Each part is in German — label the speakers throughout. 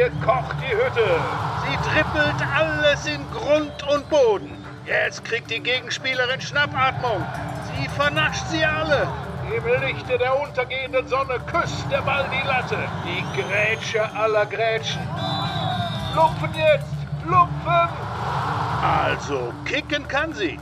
Speaker 1: Hier kocht die Hütte. Sie trippelt alles in Grund und Boden. Jetzt kriegt die Gegenspielerin Schnappatmung. Sie vernascht sie alle. Im Lichte der untergehenden Sonne küsst der Ball die Latte. Die Grätsche aller Grätschen. Lupfen jetzt! Lupfen! Also, kicken kann sie.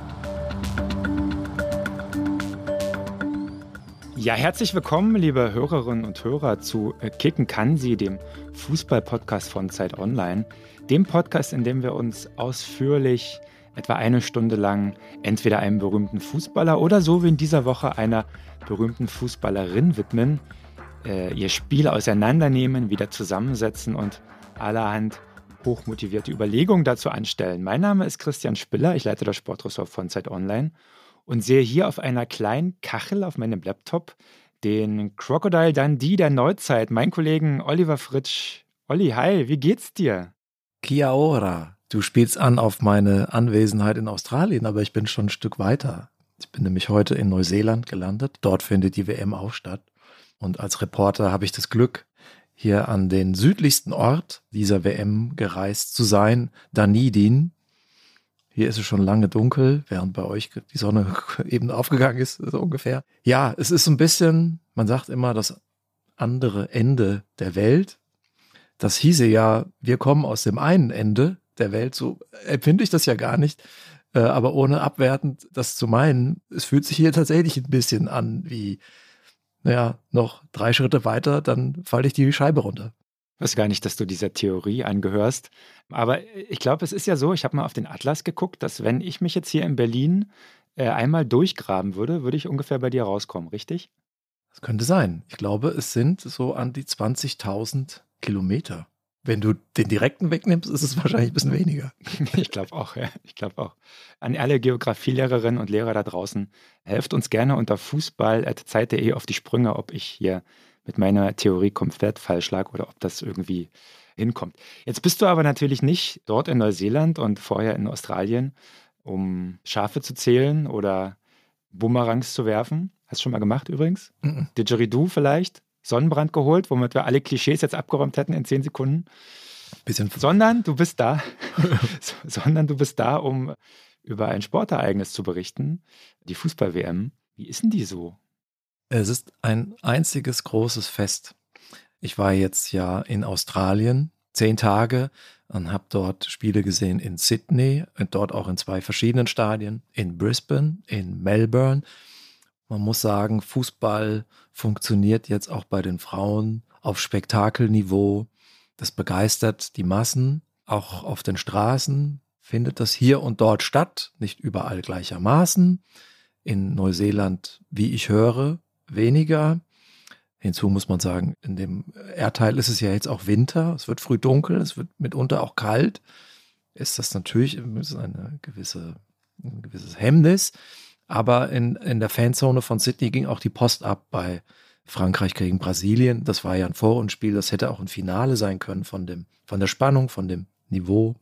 Speaker 2: Ja, herzlich willkommen, liebe Hörerinnen und Hörer, zu äh, Kicken kann sie, dem Fußball-Podcast von Zeit Online. Dem Podcast, in dem wir uns ausführlich etwa eine Stunde lang entweder einem berühmten Fußballer oder so wie in dieser Woche einer berühmten Fußballerin widmen, äh, ihr Spiel auseinandernehmen, wieder zusammensetzen und allerhand hochmotivierte Überlegungen dazu anstellen. Mein Name ist Christian Spiller, ich leite das Sportressort von Zeit Online und sehe hier auf einer kleinen Kachel auf meinem Laptop den Crocodile Dundee der Neuzeit, mein Kollegen Oliver Fritsch. Olli, hi, wie geht's dir?
Speaker 3: Kia ora. Du spielst an auf meine Anwesenheit in Australien, aber ich bin schon ein Stück weiter. Ich bin nämlich heute in Neuseeland gelandet. Dort findet die WM auch statt. Und als Reporter habe ich das Glück, hier an den südlichsten Ort dieser WM gereist zu sein, Dunedin. Hier ist es schon lange dunkel, während bei euch die Sonne eben aufgegangen ist, so ungefähr. Ja, es ist so ein bisschen, man sagt immer, das andere Ende der Welt. Das hieße ja, wir kommen aus dem einen Ende der Welt, so empfinde ich das ja gar nicht. Äh, aber ohne abwertend das zu meinen, es fühlt sich hier tatsächlich ein bisschen an wie, naja, noch drei Schritte weiter, dann falle ich die Scheibe runter.
Speaker 2: Ich weiß gar nicht, dass du dieser Theorie angehörst. Aber ich glaube, es ist ja so, ich habe mal auf den Atlas geguckt, dass wenn ich mich jetzt hier in Berlin äh, einmal durchgraben würde, würde ich ungefähr bei dir rauskommen, richtig?
Speaker 3: Das könnte sein. Ich glaube, es sind so an die 20.000 Kilometer. Wenn du den direkten wegnimmst, ist es wahrscheinlich ein bisschen weniger.
Speaker 2: ich glaube auch, ja. Ich glaube auch. An alle Geografielehrerinnen und Lehrer da draußen, helft uns gerne unter fußball.zeit.de auf die Sprünge, ob ich hier mit meiner Theorie komplett falsch lag oder ob das irgendwie hinkommt. Jetzt bist du aber natürlich nicht dort in Neuseeland und vorher in Australien, um Schafe zu zählen oder Bumerangs zu werfen. Hast du schon mal gemacht übrigens? Mhm. Didgeridoo vielleicht? Sonnenbrand geholt, womit wir alle Klischees jetzt abgeräumt hätten in zehn Sekunden. Bisschen. Sondern du bist da, sondern du bist da, um über ein Sportereignis zu berichten, die Fußball-WM. Wie ist denn die so?
Speaker 3: Es ist ein einziges großes Fest. Ich war jetzt ja in Australien zehn Tage und habe dort Spiele gesehen in Sydney und dort auch in zwei verschiedenen Stadien, in Brisbane, in Melbourne. Man muss sagen, Fußball funktioniert jetzt auch bei den Frauen auf Spektakelniveau. Das begeistert die Massen. Auch auf den Straßen findet das hier und dort statt, nicht überall gleichermaßen. In Neuseeland, wie ich höre, weniger. Hinzu muss man sagen, in dem Erdteil ist es ja jetzt auch Winter, es wird früh dunkel, es wird mitunter auch kalt. Ist das natürlich eine gewisse, ein gewisses Hemmnis. Aber in, in der Fanzone von Sydney ging auch die Post ab bei Frankreich gegen Brasilien. Das war ja ein Vorrundenspiel, das hätte auch ein Finale sein können von, dem, von der Spannung, von dem Niveau.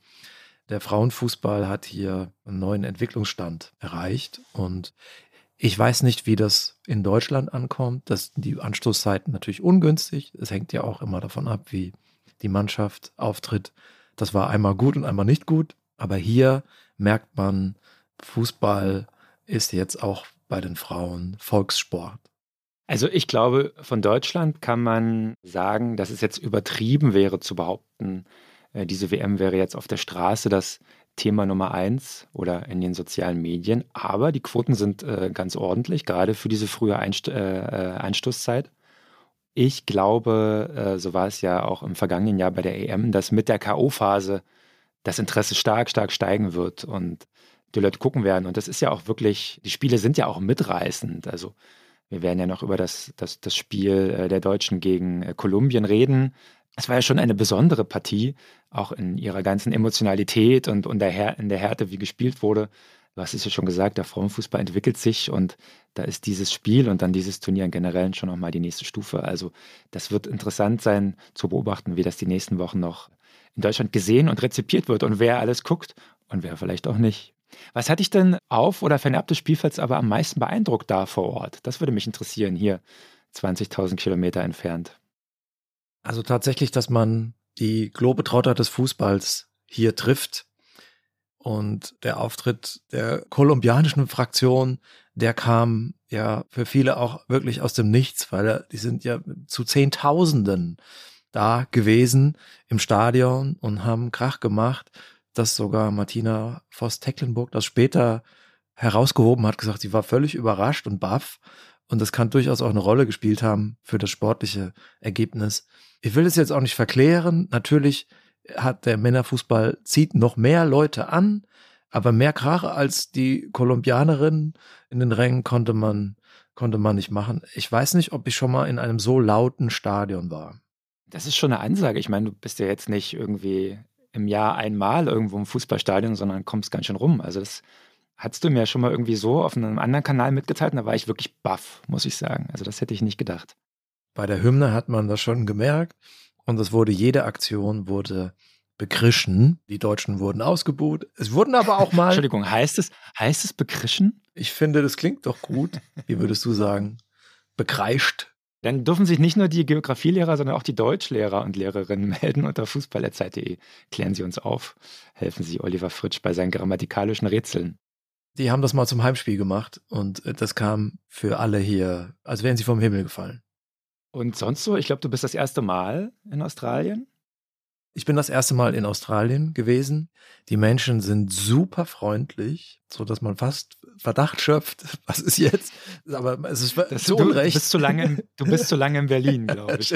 Speaker 3: Der Frauenfußball hat hier einen neuen Entwicklungsstand erreicht und ich weiß nicht, wie das in Deutschland ankommt. Das die Anstoßzeiten natürlich ungünstig. Es hängt ja auch immer davon ab, wie die Mannschaft auftritt. Das war einmal gut und einmal nicht gut. Aber hier merkt man, Fußball ist jetzt auch bei den Frauen Volkssport.
Speaker 2: Also ich glaube, von Deutschland kann man sagen, dass es jetzt übertrieben wäre zu behaupten, äh, diese WM wäre jetzt auf der Straße das Thema Nummer eins oder in den sozialen Medien. Aber die Quoten sind äh, ganz ordentlich, gerade für diese frühe Einst äh, äh Einstoßzeit. Ich glaube, äh, so war es ja auch im vergangenen Jahr bei der EM, dass mit der K.O.-Phase das Interesse stark, stark steigen wird und die Leute gucken werden. Und das ist ja auch wirklich, die Spiele sind ja auch mitreißend. Also wir werden ja noch über das, das, das Spiel äh, der Deutschen gegen äh, Kolumbien reden. Es war ja schon eine besondere Partie, auch in ihrer ganzen Emotionalität und, und der in der Härte, wie gespielt wurde. Hast es ja schon gesagt, der Frauenfußball entwickelt sich und da ist dieses Spiel und dann dieses Turnier im Generellen schon nochmal die nächste Stufe. Also das wird interessant sein zu beobachten, wie das die nächsten Wochen noch in Deutschland gesehen und rezipiert wird und wer alles guckt und wer vielleicht auch nicht. Was hat dich denn auf oder fernab des Spielfelds aber am meisten beeindruckt da vor Ort? Das würde mich interessieren, hier 20.000 Kilometer entfernt.
Speaker 3: Also tatsächlich, dass man die Globetrotter des Fußballs hier trifft. Und der Auftritt der kolumbianischen Fraktion, der kam ja für viele auch wirklich aus dem Nichts, weil die sind ja zu Zehntausenden da gewesen im Stadion und haben Krach gemacht, dass sogar Martina Voss-Tecklenburg das später herausgehoben hat, gesagt, sie war völlig überrascht und baff. Und das kann durchaus auch eine Rolle gespielt haben für das sportliche Ergebnis. Ich will es jetzt auch nicht verklären. Natürlich hat der Männerfußball zieht noch mehr Leute an, aber mehr Krach als die Kolumbianerin in den Rängen konnte man, konnte man nicht machen. Ich weiß nicht, ob ich schon mal in einem so lauten Stadion war.
Speaker 2: Das ist schon eine Ansage. Ich meine, du bist ja jetzt nicht irgendwie im Jahr einmal irgendwo im Fußballstadion, sondern kommst ganz schön rum. Also das hattest du mir schon mal irgendwie so auf einem anderen Kanal mitgeteilt und da war ich wirklich baff, muss ich sagen. Also das hätte ich nicht gedacht.
Speaker 3: Bei der Hymne hat man das schon gemerkt und es wurde, jede Aktion wurde bekrischen. Die Deutschen wurden ausgebuht. Es wurden aber auch mal.
Speaker 2: Entschuldigung, heißt es, heißt es bekrischen?
Speaker 3: Ich finde, das klingt doch gut. Wie würdest du sagen? Bekreischt.
Speaker 2: Dann dürfen sich nicht nur die Geografielehrer, sondern auch die Deutschlehrer und Lehrerinnen melden unter fußballerzeit.de. Klären Sie uns auf. Helfen Sie Oliver Fritsch bei seinen grammatikalischen Rätseln.
Speaker 3: Die haben das mal zum Heimspiel gemacht und äh, das kam für alle hier, als wären sie vom Himmel gefallen.
Speaker 2: Und sonst so? Ich glaube, du bist das erste Mal in Australien.
Speaker 3: Ich bin das erste Mal in Australien gewesen. Die Menschen sind super freundlich, so dass man fast Verdacht schöpft. Was ist jetzt? Aber es ist das, zu
Speaker 2: du,
Speaker 3: Unrecht.
Speaker 2: Du bist zu lange, in, du bist zu lange in Berlin, glaube ich.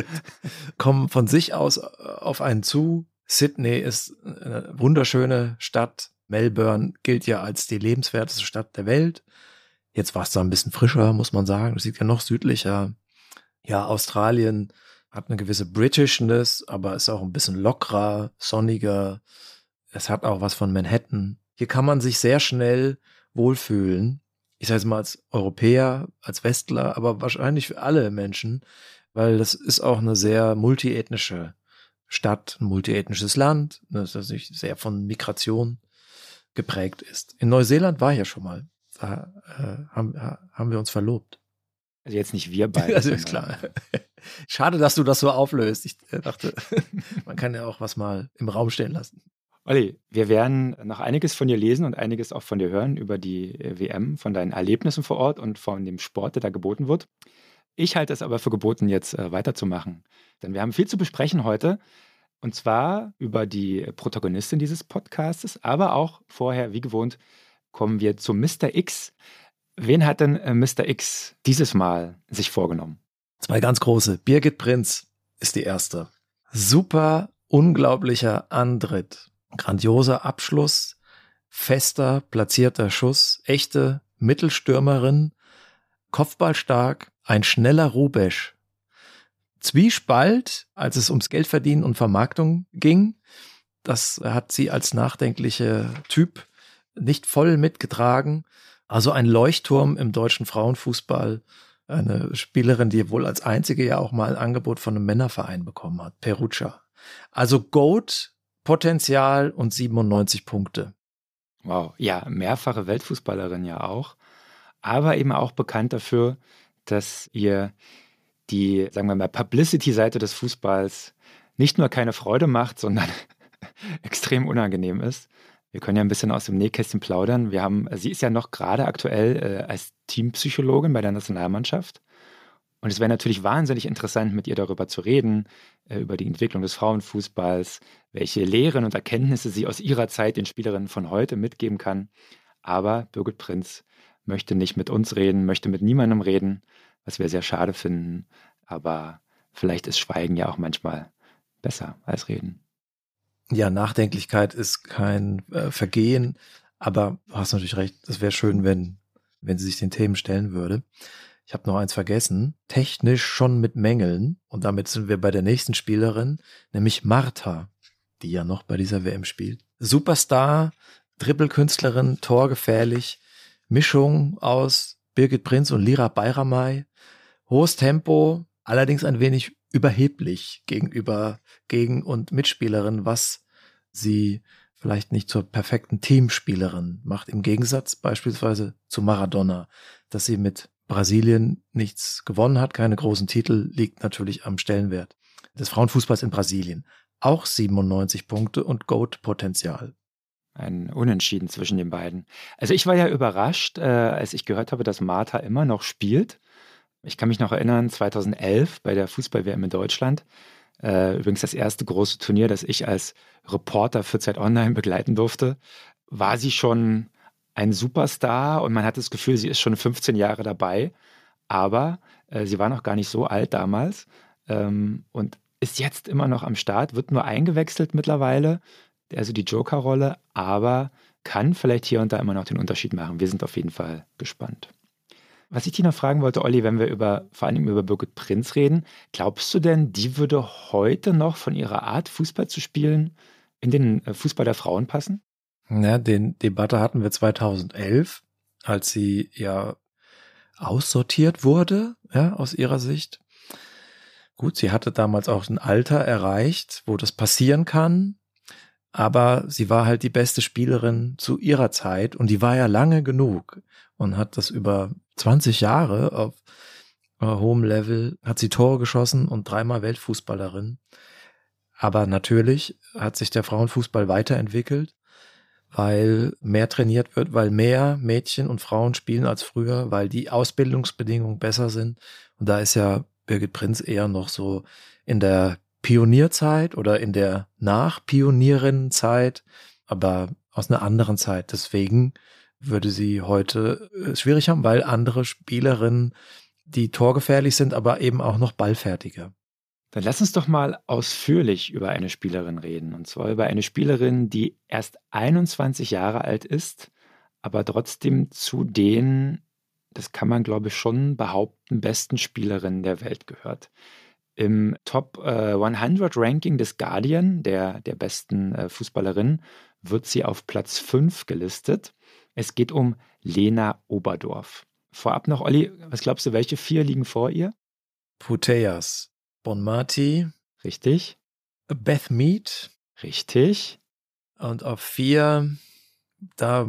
Speaker 3: Kommen von sich aus äh, auf einen zu. Sydney ist eine wunderschöne Stadt. Melbourne gilt ja als die lebenswerteste Stadt der Welt. Jetzt war es da ein bisschen frischer, muss man sagen. Es sieht ja noch südlicher. Ja, Australien hat eine gewisse Britishness, aber ist auch ein bisschen lockerer, sonniger. Es hat auch was von Manhattan. Hier kann man sich sehr schnell wohlfühlen. Ich sage es mal als Europäer, als Westler, aber wahrscheinlich für alle Menschen, weil das ist auch eine sehr multiethnische Stadt, ein multiethnisches Land, das sich sehr von Migration geprägt ist. In Neuseeland war ich ja schon mal. Da äh, haben, haben wir uns verlobt.
Speaker 2: Also jetzt nicht wir beide.
Speaker 3: Das ist klar. Schade, dass du das so auflöst. Ich äh, dachte, man kann ja auch was mal im Raum stehen lassen.
Speaker 2: Olli, wir werden noch einiges von dir lesen und einiges auch von dir hören über die äh, WM, von deinen Erlebnissen vor Ort und von dem Sport, der da geboten wird. Ich halte es aber für geboten, jetzt äh, weiterzumachen. Denn wir haben viel zu besprechen heute. Und zwar über die Protagonistin dieses Podcasts, aber auch vorher, wie gewohnt, kommen wir zu Mr. X. Wen hat denn äh, Mr. X dieses Mal sich vorgenommen?
Speaker 3: Zwei ganz große. Birgit Prinz ist die erste. Super unglaublicher Antritt. Grandioser Abschluss. Fester, platzierter Schuss. Echte Mittelstürmerin. Kopfballstark. Ein schneller Rubesch. Zwiespalt, als es ums Geldverdienen und Vermarktung ging. Das hat sie als nachdenkliche Typ nicht voll mitgetragen. Also ein Leuchtturm im deutschen Frauenfußball. Eine Spielerin, die wohl als einzige ja auch mal ein Angebot von einem Männerverein bekommen hat, Perugia. Also Goat, Potenzial und 97 Punkte.
Speaker 2: Wow, ja, mehrfache Weltfußballerin ja auch, aber eben auch bekannt dafür, dass ihr die, sagen wir mal, Publicity-Seite des Fußballs nicht nur keine Freude macht, sondern extrem unangenehm ist. Wir können ja ein bisschen aus dem Nähkästchen plaudern. Wir haben, sie ist ja noch gerade aktuell äh, als Teampsychologin bei der Nationalmannschaft. Und es wäre natürlich wahnsinnig interessant, mit ihr darüber zu reden, äh, über die Entwicklung des Frauenfußballs, welche Lehren und Erkenntnisse sie aus ihrer Zeit den Spielerinnen von heute mitgeben kann. Aber Birgit Prinz möchte nicht mit uns reden, möchte mit niemandem reden, was wir sehr schade finden. Aber vielleicht ist Schweigen ja auch manchmal besser als Reden
Speaker 3: ja, Nachdenklichkeit ist kein äh, Vergehen, aber du hast natürlich recht, es wäre schön, wenn, wenn sie sich den Themen stellen würde. Ich habe noch eins vergessen. Technisch schon mit Mängeln. Und damit sind wir bei der nächsten Spielerin, nämlich Martha, die ja noch bei dieser WM spielt. Superstar, Trippelkünstlerin, torgefährlich, Mischung aus Birgit Prinz und Lira Bayramay. Hohes Tempo, allerdings ein wenig überheblich gegenüber Gegen- und Mitspielerin, was sie vielleicht nicht zur perfekten Teamspielerin macht. Im Gegensatz beispielsweise zu Maradona, dass sie mit Brasilien nichts gewonnen hat, keine großen Titel, liegt natürlich am Stellenwert des Frauenfußballs in Brasilien. auch 97 Punkte und Goat-Potenzial.
Speaker 2: Ein Unentschieden zwischen den beiden. Also ich war ja überrascht, äh, als ich gehört habe, dass Martha immer noch spielt. Ich kann mich noch erinnern, 2011 bei der Fußball-WM in Deutschland. Äh, übrigens das erste große Turnier, das ich als Reporter für Zeit Online begleiten durfte. War sie schon ein Superstar und man hat das Gefühl, sie ist schon 15 Jahre dabei. Aber äh, sie war noch gar nicht so alt damals ähm, und ist jetzt immer noch am Start, wird nur eingewechselt mittlerweile also die Joker-Rolle, aber kann vielleicht hier und da immer noch den Unterschied machen. Wir sind auf jeden Fall gespannt. Was ich dich noch fragen wollte, Olli, wenn wir über, vor allem über Birgit Prinz reden, glaubst du denn, die würde heute noch von ihrer Art, Fußball zu spielen, in den äh, Fußball der Frauen passen?
Speaker 3: Ja, den Debatte hatten wir 2011, als sie ja aussortiert wurde, ja, aus ihrer Sicht. Gut, sie hatte damals auch ein Alter erreicht, wo das passieren kann aber sie war halt die beste Spielerin zu ihrer Zeit und die war ja lange genug und hat das über 20 Jahre auf äh, hohem Level, hat sie Tore geschossen und dreimal Weltfußballerin. Aber natürlich hat sich der Frauenfußball weiterentwickelt, weil mehr trainiert wird, weil mehr Mädchen und Frauen spielen als früher, weil die Ausbildungsbedingungen besser sind. Und da ist ja Birgit Prinz eher noch so in der Pionierzeit oder in der Nach-Pionierinnenzeit, aber aus einer anderen Zeit. Deswegen würde sie heute äh, schwierig haben, weil andere Spielerinnen, die torgefährlich sind, aber eben auch noch ballfertiger.
Speaker 2: Dann lass uns doch mal ausführlich über eine Spielerin reden. Und zwar über eine Spielerin, die erst 21 Jahre alt ist, aber trotzdem zu den, das kann man glaube ich schon behaupten, besten Spielerinnen der Welt gehört. Im Top äh, 100 Ranking des Guardian, der, der besten äh, Fußballerin, wird sie auf Platz 5 gelistet. Es geht um Lena Oberdorf. Vorab noch, Olli, was glaubst du, welche vier liegen vor ihr?
Speaker 3: Puteas, Bonmati.
Speaker 2: Richtig.
Speaker 3: Beth Mead.
Speaker 2: Richtig.
Speaker 3: Und auf vier, da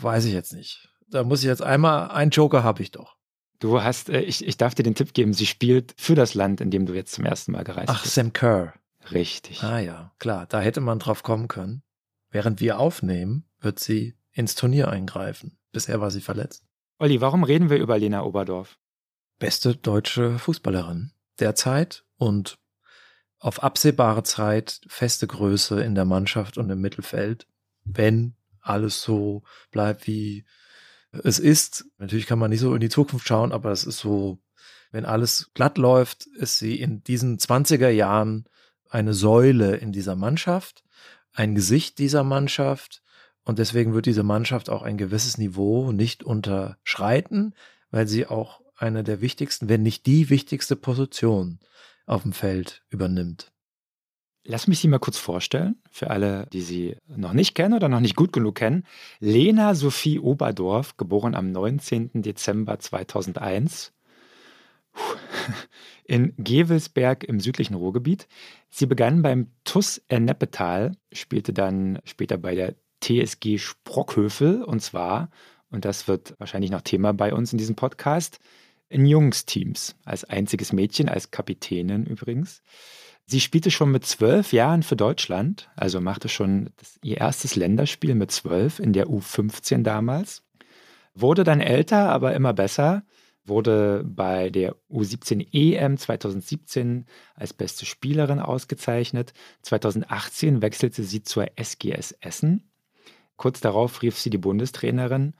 Speaker 3: weiß ich jetzt nicht. Da muss ich jetzt einmal, einen Joker habe ich doch.
Speaker 2: Du hast, äh, ich, ich darf dir den Tipp geben, sie spielt für das Land, in dem du jetzt zum ersten Mal gereist
Speaker 3: Ach,
Speaker 2: bist.
Speaker 3: Sam Kerr.
Speaker 2: Richtig.
Speaker 3: Ah ja, klar, da hätte man drauf kommen können. Während wir aufnehmen, wird sie ins Turnier eingreifen. Bisher war sie verletzt.
Speaker 2: Olli, warum reden wir über Lena Oberdorf?
Speaker 3: Beste deutsche Fußballerin derzeit und auf absehbare Zeit feste Größe in der Mannschaft und im Mittelfeld, wenn alles so bleibt wie es ist. Natürlich kann man nicht so in die Zukunft schauen, aber es ist so, wenn alles glatt läuft, ist sie in diesen 20er Jahren eine Säule in dieser Mannschaft, ein Gesicht dieser Mannschaft. Und deswegen wird diese Mannschaft auch ein gewisses Niveau nicht unterschreiten, weil sie auch eine der wichtigsten, wenn nicht die wichtigste Position auf dem Feld übernimmt.
Speaker 2: Lass mich sie mal kurz vorstellen, für alle, die sie noch nicht kennen oder noch nicht gut genug kennen. Lena Sophie Oberdorf, geboren am 19. Dezember 2001 in Gewelsberg im südlichen Ruhrgebiet. Sie begann beim TUS Erneppetal, spielte dann später bei der TSG Sprockhövel und zwar, und das wird wahrscheinlich noch Thema bei uns in diesem Podcast, in Jungsteams, als einziges Mädchen, als Kapitänin übrigens. Sie spielte schon mit zwölf Jahren für Deutschland, also machte schon das, ihr erstes Länderspiel mit zwölf in der U15 damals. Wurde dann älter, aber immer besser. Wurde bei der U17 EM 2017 als beste Spielerin ausgezeichnet. 2018 wechselte sie zur SGS Essen. Kurz darauf rief sie die Bundestrainerin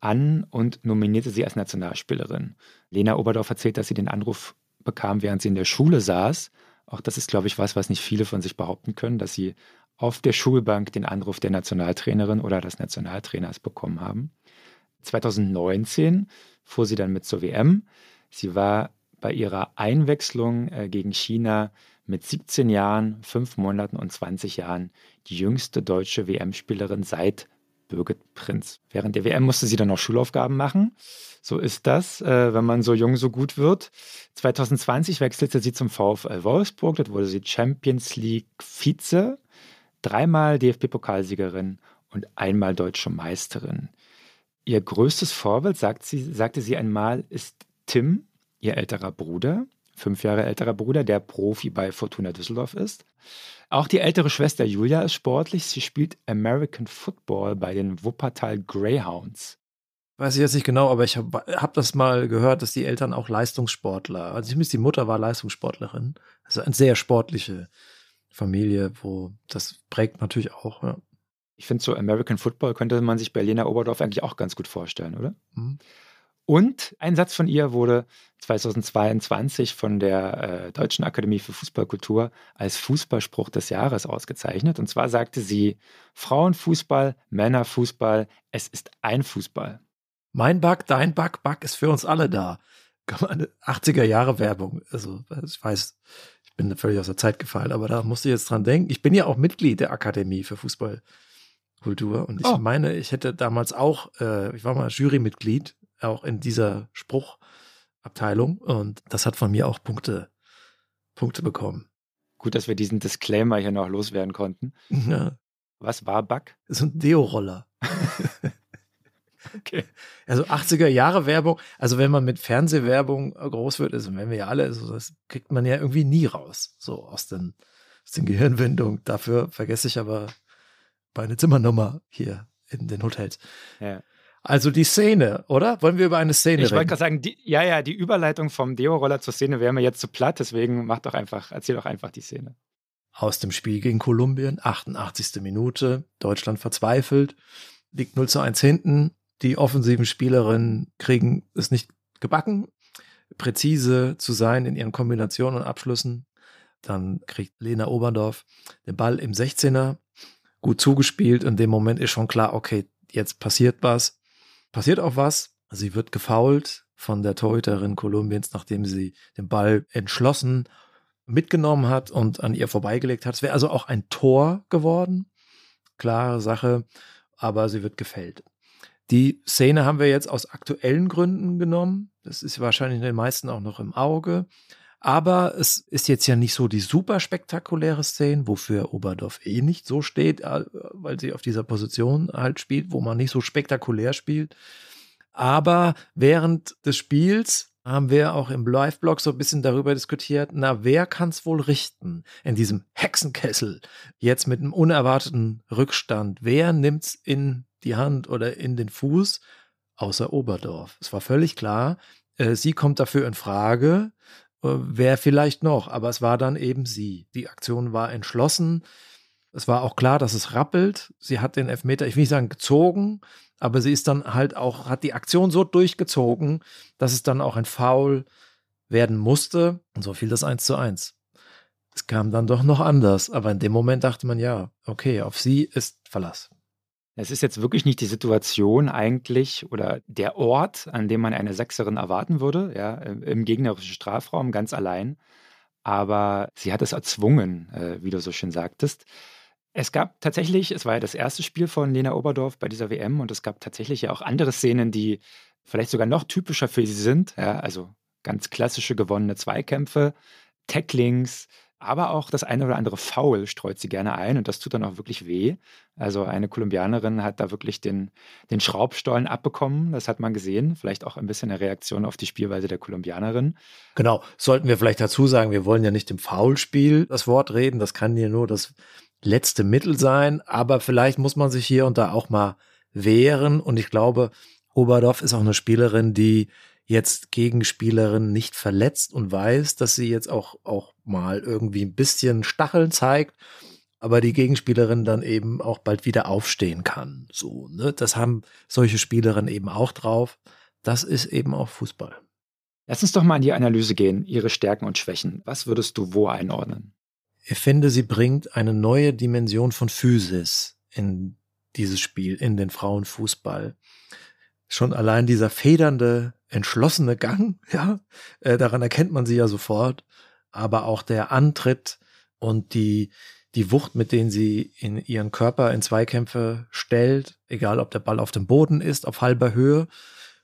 Speaker 2: an und nominierte sie als Nationalspielerin. Lena Oberdorf erzählt, dass sie den Anruf bekam, während sie in der Schule saß auch das ist, glaube ich, was, was nicht viele von sich behaupten können, dass sie auf der Schulbank den Anruf der Nationaltrainerin oder des Nationaltrainers bekommen haben. 2019 fuhr sie dann mit zur WM. Sie war bei ihrer Einwechslung äh, gegen China mit 17 Jahren, 5 Monaten und 20 Jahren die jüngste deutsche WM-Spielerin seit Birgit Prinz. Während der WM musste sie dann noch Schulaufgaben machen. So ist das, äh, wenn man so jung so gut wird. 2020 wechselte sie zum VfL Wolfsburg. Dort wurde sie Champions League Vize, dreimal DFB-Pokalsiegerin und einmal deutsche Meisterin. Ihr größtes Vorbild, sagt sie, sagte sie einmal, ist Tim, ihr älterer Bruder. Fünf Jahre älterer Bruder, der Profi bei Fortuna Düsseldorf ist. Auch die ältere Schwester Julia ist sportlich. Sie spielt American Football bei den Wuppertal Greyhounds.
Speaker 3: Weiß ich jetzt nicht genau, aber ich habe hab das mal gehört, dass die Eltern auch Leistungssportler, also zumindest die Mutter war Leistungssportlerin. Also eine sehr sportliche Familie, wo das prägt natürlich auch. Ja.
Speaker 2: Ich finde, so American Football könnte man sich bei Lena Oberdorf eigentlich auch ganz gut vorstellen, oder? Mhm. Und ein Satz von ihr wurde 2022 von der äh, Deutschen Akademie für Fußballkultur als Fußballspruch des Jahres ausgezeichnet. Und zwar sagte sie, Frauenfußball, Männerfußball, es ist ein Fußball.
Speaker 3: Mein Bug, dein Bug, Bug ist für uns alle da. 80er Jahre Werbung. Also ich weiß, ich bin völlig aus der Zeit gefallen, aber da musste ich jetzt dran denken. Ich bin ja auch Mitglied der Akademie für Fußballkultur und ich oh. meine, ich hätte damals auch, äh, ich war mal Jurymitglied auch in dieser Spruchabteilung und das hat von mir auch Punkte, Punkte bekommen.
Speaker 2: Gut, dass wir diesen Disclaimer hier noch loswerden konnten. Ja. Was war Bug?
Speaker 3: So ein Deo-Roller. okay. Also 80er Jahre Werbung, also wenn man mit Fernsehwerbung groß wird, also wenn wir ja alle, also das kriegt man ja irgendwie nie raus, so aus den, aus den Gehirnwindungen. Dafür vergesse ich aber meine Zimmernummer hier in den Hotels. Ja. Also die Szene, oder? Wollen wir über eine Szene
Speaker 2: ich reden? Ich wollte gerade sagen, die, ja, ja, die Überleitung vom Deo-Roller zur Szene wäre mir jetzt zu platt, deswegen mach doch einfach, erzähl doch einfach die Szene.
Speaker 3: Aus dem Spiel gegen Kolumbien, 88. Minute, Deutschland verzweifelt, liegt 0 zu 1 hinten, die offensiven Spielerinnen kriegen es nicht gebacken, präzise zu sein in ihren Kombinationen und Abschlüssen. Dann kriegt Lena Oberndorf den Ball im 16er, gut zugespielt. In dem Moment ist schon klar, okay, jetzt passiert was passiert auch was. Sie wird gefault von der Torhüterin Kolumbiens, nachdem sie den Ball entschlossen mitgenommen hat und an ihr vorbeigelegt hat. Es wäre also auch ein Tor geworden. Klare Sache, aber sie wird gefällt. Die Szene haben wir jetzt aus aktuellen Gründen genommen. Das ist wahrscheinlich den meisten auch noch im Auge. Aber es ist jetzt ja nicht so die super spektakuläre Szene, wofür Oberdorf eh nicht so steht, äh, weil sie auf dieser Position halt spielt, wo man nicht so spektakulär spielt. Aber während des Spiels haben wir auch im Live-Blog so ein bisschen darüber diskutiert, na, wer kann es wohl richten in diesem Hexenkessel? Jetzt mit einem unerwarteten Rückstand. Wer nimmt's in die Hand oder in den Fuß? Außer Oberdorf. Es war völlig klar, äh, sie kommt dafür in Frage. Äh, wer vielleicht noch, aber es war dann eben sie. Die Aktion war entschlossen. Es war auch klar, dass es rappelt. Sie hat den Elfmeter, ich will nicht sagen gezogen, aber sie ist dann halt auch, hat die Aktion so durchgezogen, dass es dann auch ein Foul werden musste. Und so fiel das eins zu eins. Es kam dann doch noch anders, aber in dem Moment dachte man, ja, okay, auf sie ist Verlass.
Speaker 2: Es ist jetzt wirklich nicht die Situation eigentlich oder der Ort, an dem man eine Sechserin erwarten würde, ja, im gegnerischen Strafraum ganz allein. Aber sie hat es erzwungen, äh, wie du so schön sagtest. Es gab tatsächlich, es war ja das erste Spiel von Lena Oberdorf bei dieser WM und es gab tatsächlich ja auch andere Szenen, die vielleicht sogar noch typischer für sie sind. Ja, also ganz klassische gewonnene Zweikämpfe, Tacklings, aber auch das eine oder andere Foul streut sie gerne ein und das tut dann auch wirklich weh. Also eine Kolumbianerin hat da wirklich den, den Schraubstollen abbekommen, das hat man gesehen. Vielleicht auch ein bisschen eine Reaktion auf die Spielweise der Kolumbianerin.
Speaker 3: Genau, sollten wir vielleicht dazu sagen, wir wollen ja nicht im Foulspiel das Wort reden, das kann ja nur das letzte Mittel sein, aber vielleicht muss man sich hier und da auch mal wehren und ich glaube, Oberdorf ist auch eine Spielerin, die jetzt Gegenspielerin nicht verletzt und weiß, dass sie jetzt auch, auch mal irgendwie ein bisschen Stacheln zeigt, aber die Gegenspielerin dann eben auch bald wieder aufstehen kann. So, ne? Das haben solche Spielerinnen eben auch drauf. Das ist eben auch Fußball.
Speaker 2: Lass uns doch mal in die Analyse gehen, ihre Stärken und Schwächen. Was würdest du wo einordnen?
Speaker 3: Ich finde, sie bringt eine neue Dimension von Physis in dieses Spiel, in den Frauenfußball. Schon allein dieser federnde entschlossene Gang, ja, äh, daran erkennt man sie ja sofort, aber auch der Antritt und die, die Wucht, mit denen sie in ihren Körper in Zweikämpfe stellt, egal ob der Ball auf dem Boden ist, auf halber Höhe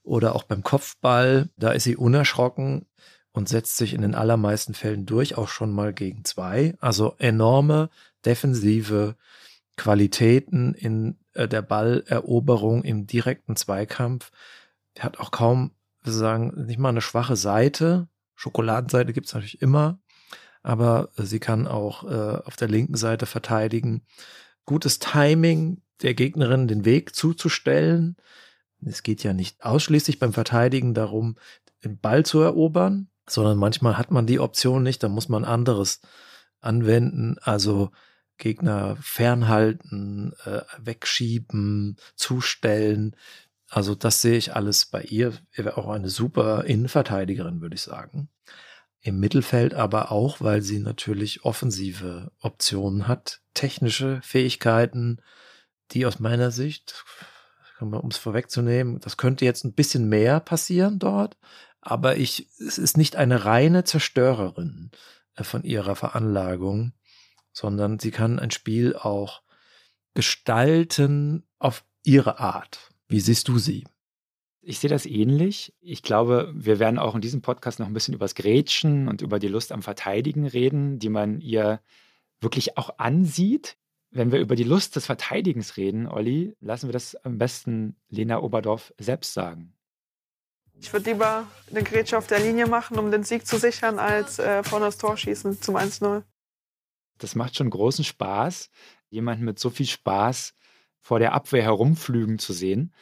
Speaker 3: oder auch beim Kopfball, da ist sie unerschrocken und setzt sich in den allermeisten Fällen durch, auch schon mal gegen zwei. Also enorme defensive Qualitäten in äh, der Balleroberung im direkten Zweikampf. Er hat auch kaum wir sagen, nicht mal eine schwache Seite, Schokoladenseite gibt es natürlich immer, aber sie kann auch äh, auf der linken Seite verteidigen. Gutes Timing, der Gegnerin den Weg zuzustellen. Es geht ja nicht ausschließlich beim Verteidigen darum, den Ball zu erobern, sondern manchmal hat man die Option nicht, da muss man anderes anwenden, also Gegner fernhalten, äh, wegschieben, zustellen. Also das sehe ich alles bei ihr. Er wäre auch eine super Innenverteidigerin, würde ich sagen. Im Mittelfeld aber auch, weil sie natürlich offensive Optionen hat, technische Fähigkeiten, die aus meiner Sicht, um es vorwegzunehmen, das könnte jetzt ein bisschen mehr passieren dort, aber ich, es ist nicht eine reine Zerstörerin äh, von ihrer Veranlagung, sondern sie kann ein Spiel auch gestalten auf ihre Art. Wie siehst du sie?
Speaker 2: Ich sehe das ähnlich. Ich glaube, wir werden auch in diesem Podcast noch ein bisschen über das Grätschen und über die Lust am Verteidigen reden, die man ihr wirklich auch ansieht. Wenn wir über die Lust des Verteidigens reden, Olli, lassen wir das am besten Lena Oberdorf selbst sagen.
Speaker 4: Ich würde lieber eine Grätsche auf der Linie machen, um den Sieg zu sichern, als äh, vorne das Tor schießen zum 1-0.
Speaker 2: Das macht schon großen Spaß, jemanden mit so viel Spaß vor der Abwehr herumflügen zu sehen.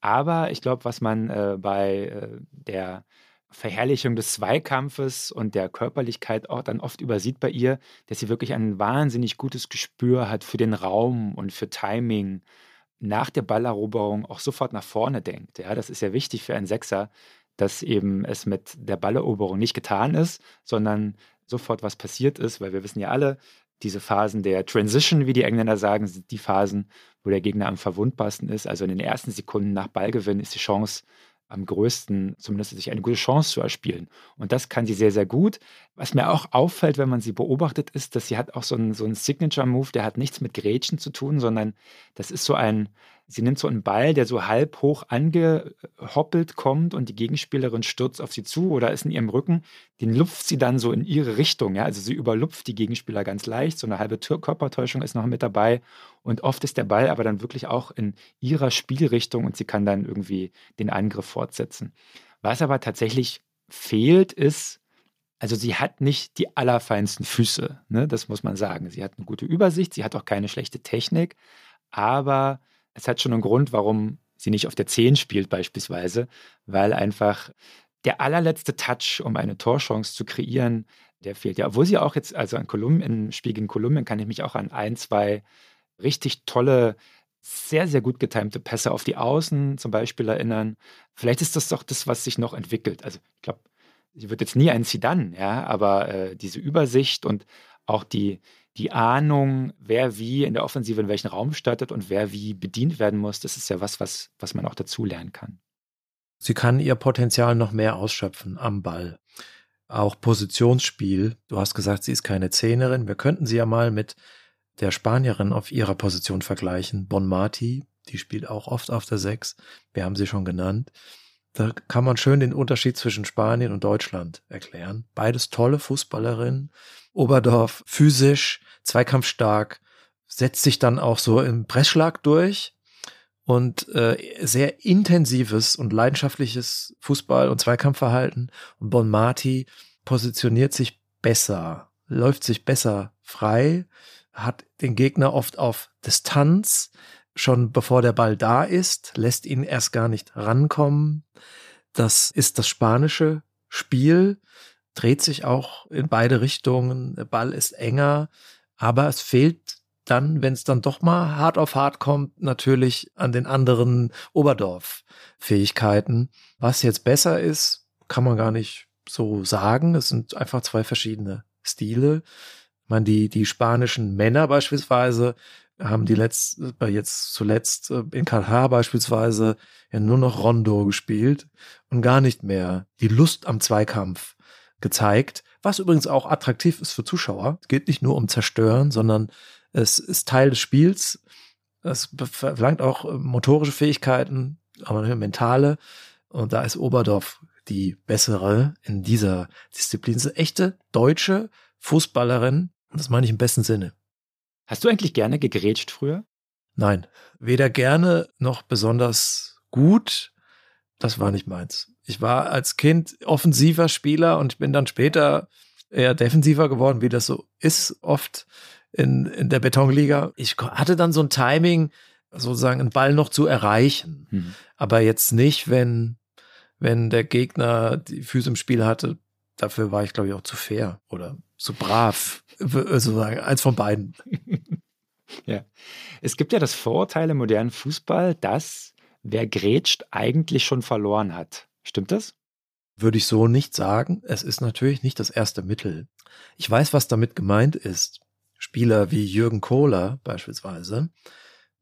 Speaker 2: Aber ich glaube, was man äh, bei äh, der Verherrlichung des Zweikampfes und der Körperlichkeit auch dann oft übersieht bei ihr, dass sie wirklich ein wahnsinnig gutes Gespür hat für den Raum und für Timing. Nach der Balleroberung auch sofort nach vorne denkt. Ja, das ist ja wichtig für einen Sechser, dass eben es mit der Balleroberung nicht getan ist, sondern sofort was passiert ist, weil wir wissen ja alle, diese Phasen der Transition, wie die Engländer sagen, sind die Phasen, wo der Gegner am verwundbarsten ist. Also in den ersten Sekunden nach Ballgewinn ist die Chance am größten, zumindest sich eine gute Chance zu erspielen. Und das kann sie sehr, sehr gut. Was mir auch auffällt, wenn man sie beobachtet, ist, dass sie hat auch so einen, so einen Signature-Move, der hat nichts mit Grätschen zu tun, sondern das ist so ein, sie nimmt so einen Ball, der so halb hoch angehoppelt kommt und die Gegenspielerin stürzt auf sie zu oder ist in ihrem Rücken. Den lupft sie dann so in ihre Richtung. Ja? Also sie überlupft die Gegenspieler ganz leicht. So eine halbe Körpertäuschung ist noch mit dabei. Und oft ist der Ball aber dann wirklich auch in ihrer Spielrichtung und sie kann dann irgendwie den Angriff fortsetzen. Was aber tatsächlich fehlt, ist, also sie hat nicht die allerfeinsten Füße, ne? das muss man sagen. Sie hat eine gute Übersicht, sie hat auch keine schlechte Technik, aber es hat schon einen Grund, warum sie nicht auf der 10 spielt beispielsweise, weil einfach der allerletzte Touch, um eine Torchance zu kreieren, der fehlt. Ja, obwohl sie auch jetzt, also an Kolumbien, im Spiel gegen Kolumbien kann ich mich auch an ein, zwei richtig tolle, sehr, sehr gut getimte Pässe auf die Außen zum Beispiel erinnern. Vielleicht ist das doch das, was sich noch entwickelt. Also ich glaube, sie wird jetzt nie ein Zidane, ja, aber äh, diese Übersicht und auch die, die Ahnung, wer wie in der Offensive in welchen Raum startet und wer wie bedient werden muss, das ist ja was, was, was man auch dazu lernen kann.
Speaker 3: Sie kann ihr Potenzial noch mehr ausschöpfen am Ball. Auch Positionsspiel. Du hast gesagt, sie ist keine Zehnerin. Wir könnten sie ja mal mit der Spanierin auf ihrer Position vergleichen. Bon Marti, die spielt auch oft auf der Sechs. Wir haben sie schon genannt. Da kann man schön den Unterschied zwischen Spanien und Deutschland erklären. Beides tolle Fußballerinnen. Oberdorf physisch, zweikampfstark, setzt sich dann auch so im Pressschlag durch und äh, sehr intensives und leidenschaftliches Fußball- und Zweikampfverhalten. Und Bon Marti positioniert sich besser, läuft sich besser frei, hat den Gegner oft auf Distanz, schon bevor der Ball da ist, lässt ihn erst gar nicht rankommen. Das ist das spanische Spiel, dreht sich auch in beide Richtungen, der Ball ist enger, aber es fehlt dann, wenn es dann doch mal hart auf hart kommt, natürlich an den anderen Oberdorf-Fähigkeiten. Was jetzt besser ist, kann man gar nicht so sagen. Es sind einfach zwei verschiedene Stile. Ich meine, die, die spanischen Männer beispielsweise haben die letzt, jetzt zuletzt äh, in Katar beispielsweise ja nur noch Rondo gespielt und gar nicht mehr die Lust am Zweikampf gezeigt, was übrigens auch attraktiv ist für Zuschauer. Es geht nicht nur um Zerstören, sondern es ist Teil des Spiels. Es verlangt auch äh, motorische Fähigkeiten, aber mentale. Und da ist Oberdorf die bessere in dieser Disziplin. Sie ist eine echte deutsche Fußballerin. Und das meine ich im besten Sinne.
Speaker 2: Hast du eigentlich gerne gegrätscht früher?
Speaker 3: Nein, weder gerne noch besonders gut. Das war nicht meins. Ich war als Kind offensiver Spieler und ich bin dann später eher defensiver geworden, wie das so ist oft in, in der Betonliga. Ich hatte dann so ein Timing, sozusagen einen Ball noch zu erreichen. Mhm. Aber jetzt nicht, wenn, wenn der Gegner die Füße im Spiel hatte. Dafür war ich, glaube ich, auch zu fair oder zu brav. Sozusagen, eins von beiden.
Speaker 2: ja. Es gibt ja das Vorurteil im modernen Fußball, dass wer grätscht, eigentlich schon verloren hat. Stimmt das?
Speaker 3: Würde ich so nicht sagen. Es ist natürlich nicht das erste Mittel. Ich weiß, was damit gemeint ist. Spieler wie Jürgen Kohler beispielsweise,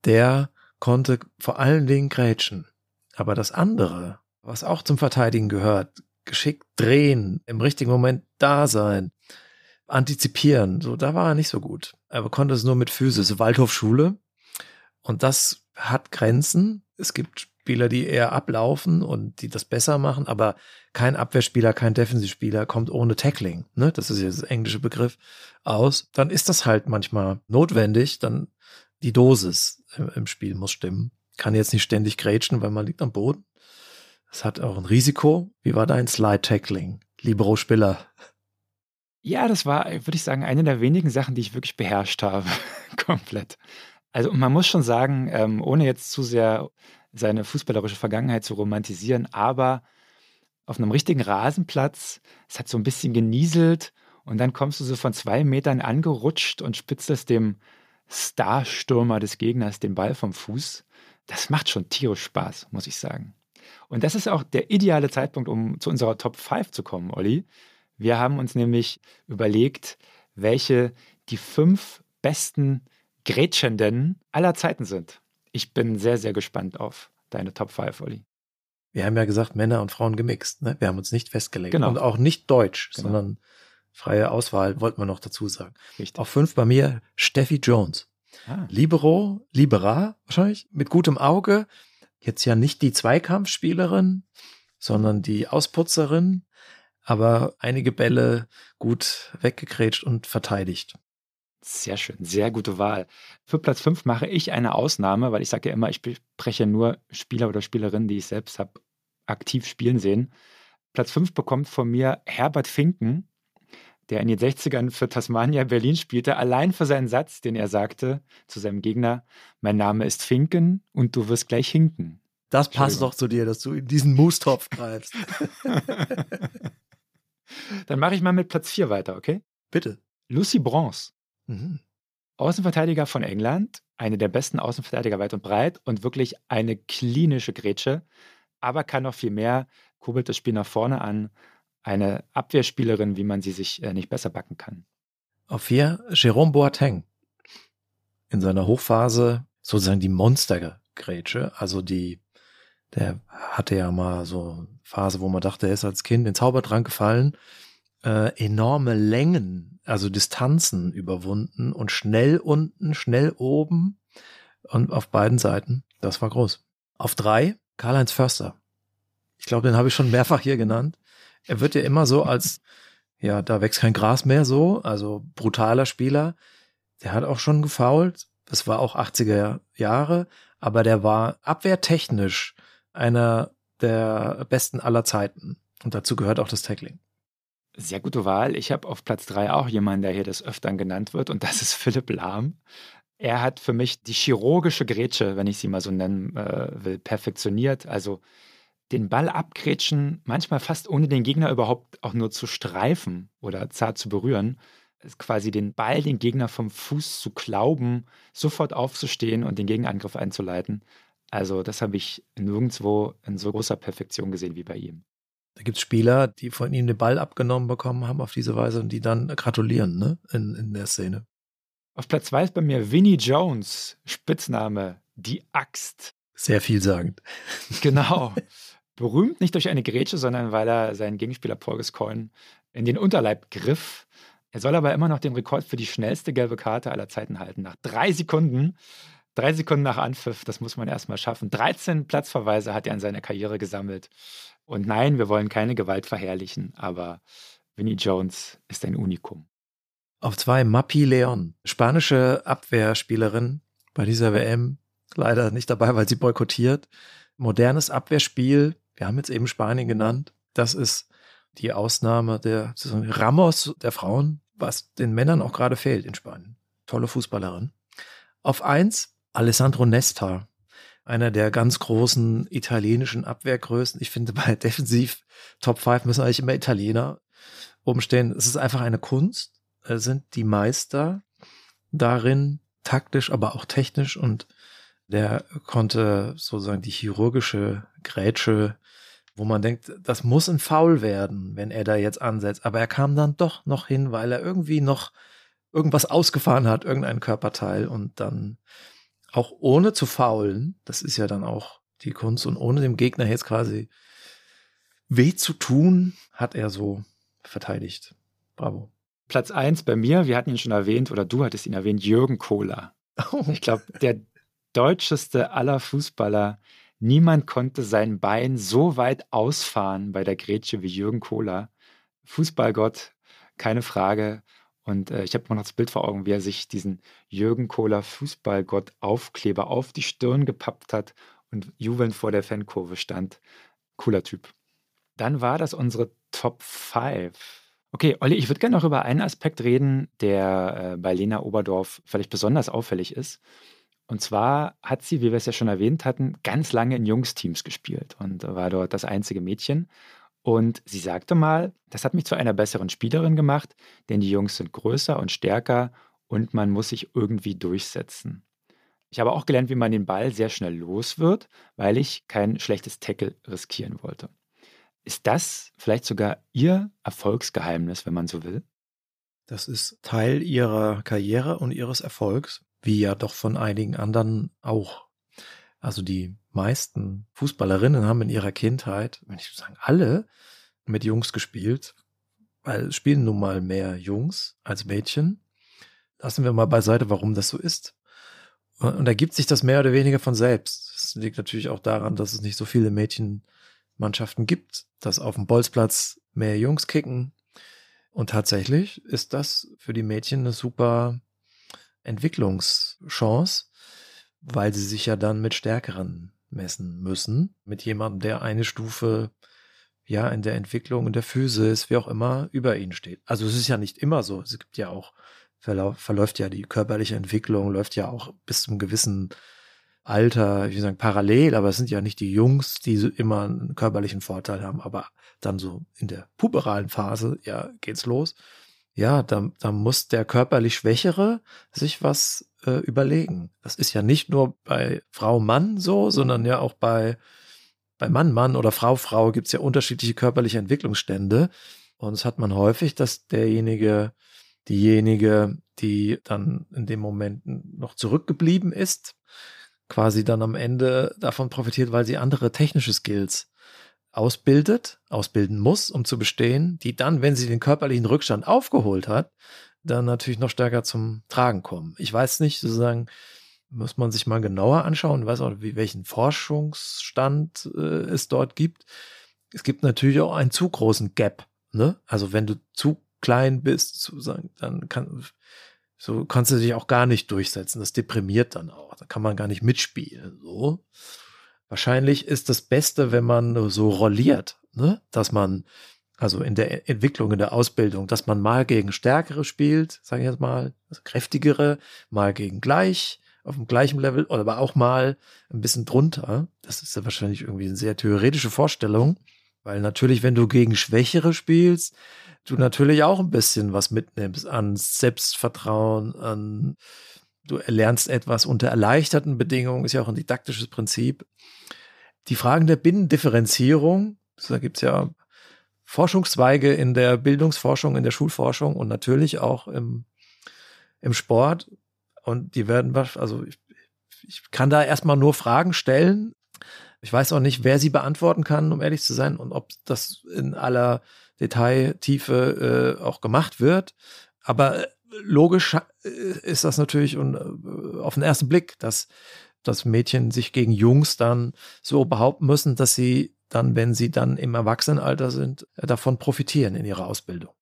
Speaker 3: der konnte vor allen Dingen grätschen. Aber das andere, was auch zum Verteidigen gehört, geschickt drehen, im richtigen Moment da sein, antizipieren, so, da war er nicht so gut. Er konnte es nur mit Physis, Waldhofschule. Und das hat Grenzen. Es gibt Spieler, die eher ablaufen und die das besser machen, aber kein Abwehrspieler, kein Defensivspieler kommt ohne Tackling, ne? Das ist jetzt das englische Begriff aus. Dann ist das halt manchmal notwendig, dann die Dosis im, im Spiel muss stimmen. Kann jetzt nicht ständig grätschen, weil man liegt am Boden. Es hat auch ein Risiko. Wie war dein Slide Tackling, Libero Spieler?
Speaker 2: Ja, das war, würde ich sagen, eine der wenigen Sachen, die ich wirklich beherrscht habe. Komplett. Also man muss schon sagen, ähm, ohne jetzt zu sehr seine fußballerische Vergangenheit zu romantisieren, aber auf einem richtigen Rasenplatz, es hat so ein bisschen genieselt und dann kommst du so von zwei Metern angerutscht und spitzt dem Starstürmer des Gegners den Ball vom Fuß. Das macht schon tierisch Spaß, muss ich sagen. Und das ist auch der ideale Zeitpunkt, um zu unserer Top 5 zu kommen, Olli. Wir haben uns nämlich überlegt, welche die fünf besten Gretschenden aller Zeiten sind. Ich bin sehr, sehr gespannt auf deine Top 5, Olli.
Speaker 3: Wir haben ja gesagt, Männer und Frauen gemixt. Ne? Wir haben uns nicht festgelegt. Genau. Und auch nicht deutsch, genau. sondern freie Auswahl, wollten wir noch dazu sagen. Richtig. Auf fünf bei mir Steffi Jones. Ah. Libero, Libera wahrscheinlich, mit gutem Auge. Jetzt ja nicht die Zweikampfspielerin, sondern die Ausputzerin, aber einige Bälle gut weggekrätscht und verteidigt.
Speaker 2: Sehr schön, sehr gute Wahl. Für Platz 5 mache ich eine Ausnahme, weil ich sage ja immer, ich spreche nur Spieler oder Spielerinnen, die ich selbst habe aktiv spielen sehen. Platz 5 bekommt von mir Herbert Finken, der in den 60ern für Tasmania Berlin spielte, allein für seinen Satz, den er sagte zu seinem Gegner, mein Name ist Finken und du wirst gleich hinken.
Speaker 3: Das passt doch zu dir, dass du in diesen Moostopf greifst.
Speaker 2: Dann mache ich mal mit Platz 4 weiter, okay?
Speaker 3: Bitte.
Speaker 2: Lucy Bronze. Mhm. Außenverteidiger von England, eine der besten Außenverteidiger weit und breit und wirklich eine klinische Grätsche, aber kann noch viel mehr, kurbelt das Spiel nach vorne an. Eine Abwehrspielerin, wie man sie sich äh, nicht besser backen kann.
Speaker 3: Auf vier Jerome Boateng. In seiner Hochphase sozusagen die Monstergrätsche, also die, der hatte ja mal so Phase, wo man dachte, er ist als Kind in Zaubertrank gefallen äh, enorme Längen, also Distanzen überwunden und schnell unten, schnell oben und auf beiden Seiten. Das war groß. Auf drei, Karl-Heinz Förster. Ich glaube, den habe ich schon mehrfach hier genannt. Er wird ja immer so als, ja, da wächst kein Gras mehr so, also brutaler Spieler. Der hat auch schon gefault. Das war auch 80er Jahre, aber der war abwehrtechnisch einer der besten aller Zeiten. Und dazu gehört auch das Tackling.
Speaker 2: Sehr gute Wahl. Ich habe auf Platz drei auch jemanden, der hier des Öfteren genannt wird, und das ist Philipp Lahm. Er hat für mich die chirurgische Grätsche, wenn ich sie mal so nennen äh, will, perfektioniert. Also den Ball abgrätschen, manchmal fast ohne den Gegner überhaupt auch nur zu streifen oder zart zu berühren. Quasi den Ball, den Gegner vom Fuß zu klauben, sofort aufzustehen und den Gegenangriff einzuleiten. Also, das habe ich nirgendwo in so großer Perfektion gesehen wie bei ihm.
Speaker 3: Da gibt es Spieler, die von ihm den Ball abgenommen bekommen haben auf diese Weise und die dann gratulieren, ne? In, in der Szene.
Speaker 2: Auf Platz 2 ist bei mir Vinnie Jones, Spitzname Die Axt.
Speaker 3: Sehr vielsagend.
Speaker 2: Genau. Berühmt nicht durch eine Grätsche, sondern weil er seinen Gegenspieler Paul Gascoigne in den Unterleib griff. Er soll aber immer noch den Rekord für die schnellste gelbe Karte aller Zeiten halten. Nach drei Sekunden, drei Sekunden nach Anpfiff, das muss man erstmal schaffen. 13 Platzverweise hat er in seiner Karriere gesammelt. Und nein, wir wollen keine Gewalt verherrlichen, aber Winnie Jones ist ein Unikum.
Speaker 3: Auf zwei Mapi Leon, spanische Abwehrspielerin bei dieser WM, leider nicht dabei, weil sie boykottiert. Modernes Abwehrspiel, Wir haben jetzt eben Spanien genannt. Das ist die Ausnahme der Ramos der Frauen, was den Männern auch gerade fehlt in Spanien. Tolle Fußballerin. Auf eins Alessandro Nesta, einer der ganz großen italienischen Abwehrgrößen. Ich finde, bei Defensiv Top 5 müssen eigentlich immer Italiener umstehen. Es ist einfach eine Kunst. Es sind die Meister darin, taktisch, aber auch technisch und der konnte sozusagen die chirurgische Grätsche, wo man denkt, das muss ein Foul werden, wenn er da jetzt ansetzt. Aber er kam dann doch noch hin, weil er irgendwie noch irgendwas ausgefahren hat, irgendein Körperteil und dann auch ohne zu faulen, das ist ja dann auch die Kunst und ohne dem Gegner jetzt quasi weh zu tun, hat er so verteidigt. Bravo.
Speaker 2: Platz 1 bei mir, wir hatten ihn schon erwähnt, oder du hattest ihn erwähnt, Jürgen Kohler. Oh. Ich glaube, der deutscheste aller Fußballer. Niemand konnte sein Bein so weit ausfahren bei der Grätsche wie Jürgen Kohler. Fußballgott, keine Frage. Und äh, ich habe immer noch das Bild vor Augen, wie er sich diesen Jürgen Kohler Fußballgott Aufkleber auf die Stirn gepappt hat und jubelnd vor der Fankurve stand. Cooler Typ. Dann war das unsere Top 5. Okay, Olli, ich würde gerne noch über einen Aspekt reden, der äh, bei Lena Oberdorf vielleicht besonders auffällig ist. Und zwar hat sie, wie wir es ja schon erwähnt hatten, ganz lange in Jungsteams gespielt und war dort das einzige Mädchen. Und sie sagte mal, das hat mich zu einer besseren Spielerin gemacht, denn die Jungs sind größer und stärker und man muss sich irgendwie durchsetzen. Ich habe auch gelernt, wie man den Ball sehr schnell los wird, weil ich kein schlechtes Tackle riskieren wollte. Ist das vielleicht sogar Ihr Erfolgsgeheimnis, wenn man so will?
Speaker 3: Das ist Teil Ihrer Karriere und Ihres Erfolgs, wie ja doch von einigen anderen auch. Also die meisten Fußballerinnen haben in ihrer Kindheit, wenn ich sagen, alle mit Jungs gespielt, weil es spielen nun mal mehr Jungs als Mädchen. Lassen wir mal beiseite, warum das so ist. Und da gibt sich das mehr oder weniger von selbst. Das liegt natürlich auch daran, dass es nicht so viele Mädchenmannschaften gibt, dass auf dem Bolzplatz mehr Jungs kicken. Und tatsächlich ist das für die Mädchen eine super Entwicklungschance, weil sie sich ja dann mit Stärkeren messen müssen. Mit jemandem, der eine Stufe ja in der Entwicklung, in der Physis, wie auch immer, über ihnen steht. Also es ist ja nicht immer so. Es gibt ja auch, verläuft ja die körperliche Entwicklung, läuft ja auch bis zum gewissen Alter, ich will sagen, parallel, aber es sind ja nicht die Jungs, die immer einen körperlichen Vorteil haben, aber dann so in der puberalen Phase, ja, geht's los. Ja, da, da muss der körperlich Schwächere sich was äh, überlegen. Das ist ja nicht nur bei Frau Mann so, sondern ja auch bei, bei Mann Mann oder Frau Frau gibt es ja unterschiedliche körperliche Entwicklungsstände. Und es hat man häufig, dass derjenige, diejenige, die dann in dem Moment noch zurückgeblieben ist, quasi dann am Ende davon profitiert, weil sie andere technische Skills ausbildet, ausbilden muss, um zu bestehen, die dann, wenn sie den körperlichen Rückstand aufgeholt hat, dann natürlich noch stärker zum Tragen kommen. Ich weiß nicht, sozusagen, muss man sich mal genauer anschauen, weiß auch, wie, welchen Forschungsstand äh, es dort gibt. Es gibt natürlich auch einen zu großen Gap. Ne? Also wenn du zu klein bist, sozusagen, dann kann, so kannst du dich auch gar nicht durchsetzen. Das deprimiert dann auch. Da kann man gar nicht mitspielen. So. Wahrscheinlich ist das Beste, wenn man so rolliert, ne? dass man also in der Entwicklung, in der Ausbildung, dass man mal gegen Stärkere spielt, sage ich jetzt mal, also kräftigere, mal gegen gleich, auf dem gleichen Level, oder aber auch mal ein bisschen drunter. Das ist ja wahrscheinlich irgendwie eine sehr theoretische Vorstellung, weil natürlich, wenn du gegen Schwächere spielst, du natürlich auch ein bisschen was mitnimmst an Selbstvertrauen, an du erlernst etwas unter erleichterten Bedingungen, ist ja auch ein didaktisches Prinzip. Die Fragen der Binnendifferenzierung, da gibt es ja Forschungszweige in der Bildungsforschung, in der Schulforschung und natürlich auch im, im Sport. Und die werden, also ich, ich kann da erstmal nur Fragen stellen. Ich weiß auch nicht, wer sie beantworten kann, um ehrlich zu sein, und ob das in aller Detailtiefe äh, auch gemacht wird. Aber logisch äh, ist das natürlich und äh, auf den ersten Blick, dass, dass Mädchen sich gegen Jungs dann so behaupten müssen, dass sie dann, wenn sie dann im Erwachsenenalter sind, äh, davon profitieren in ihrer Ausbildung.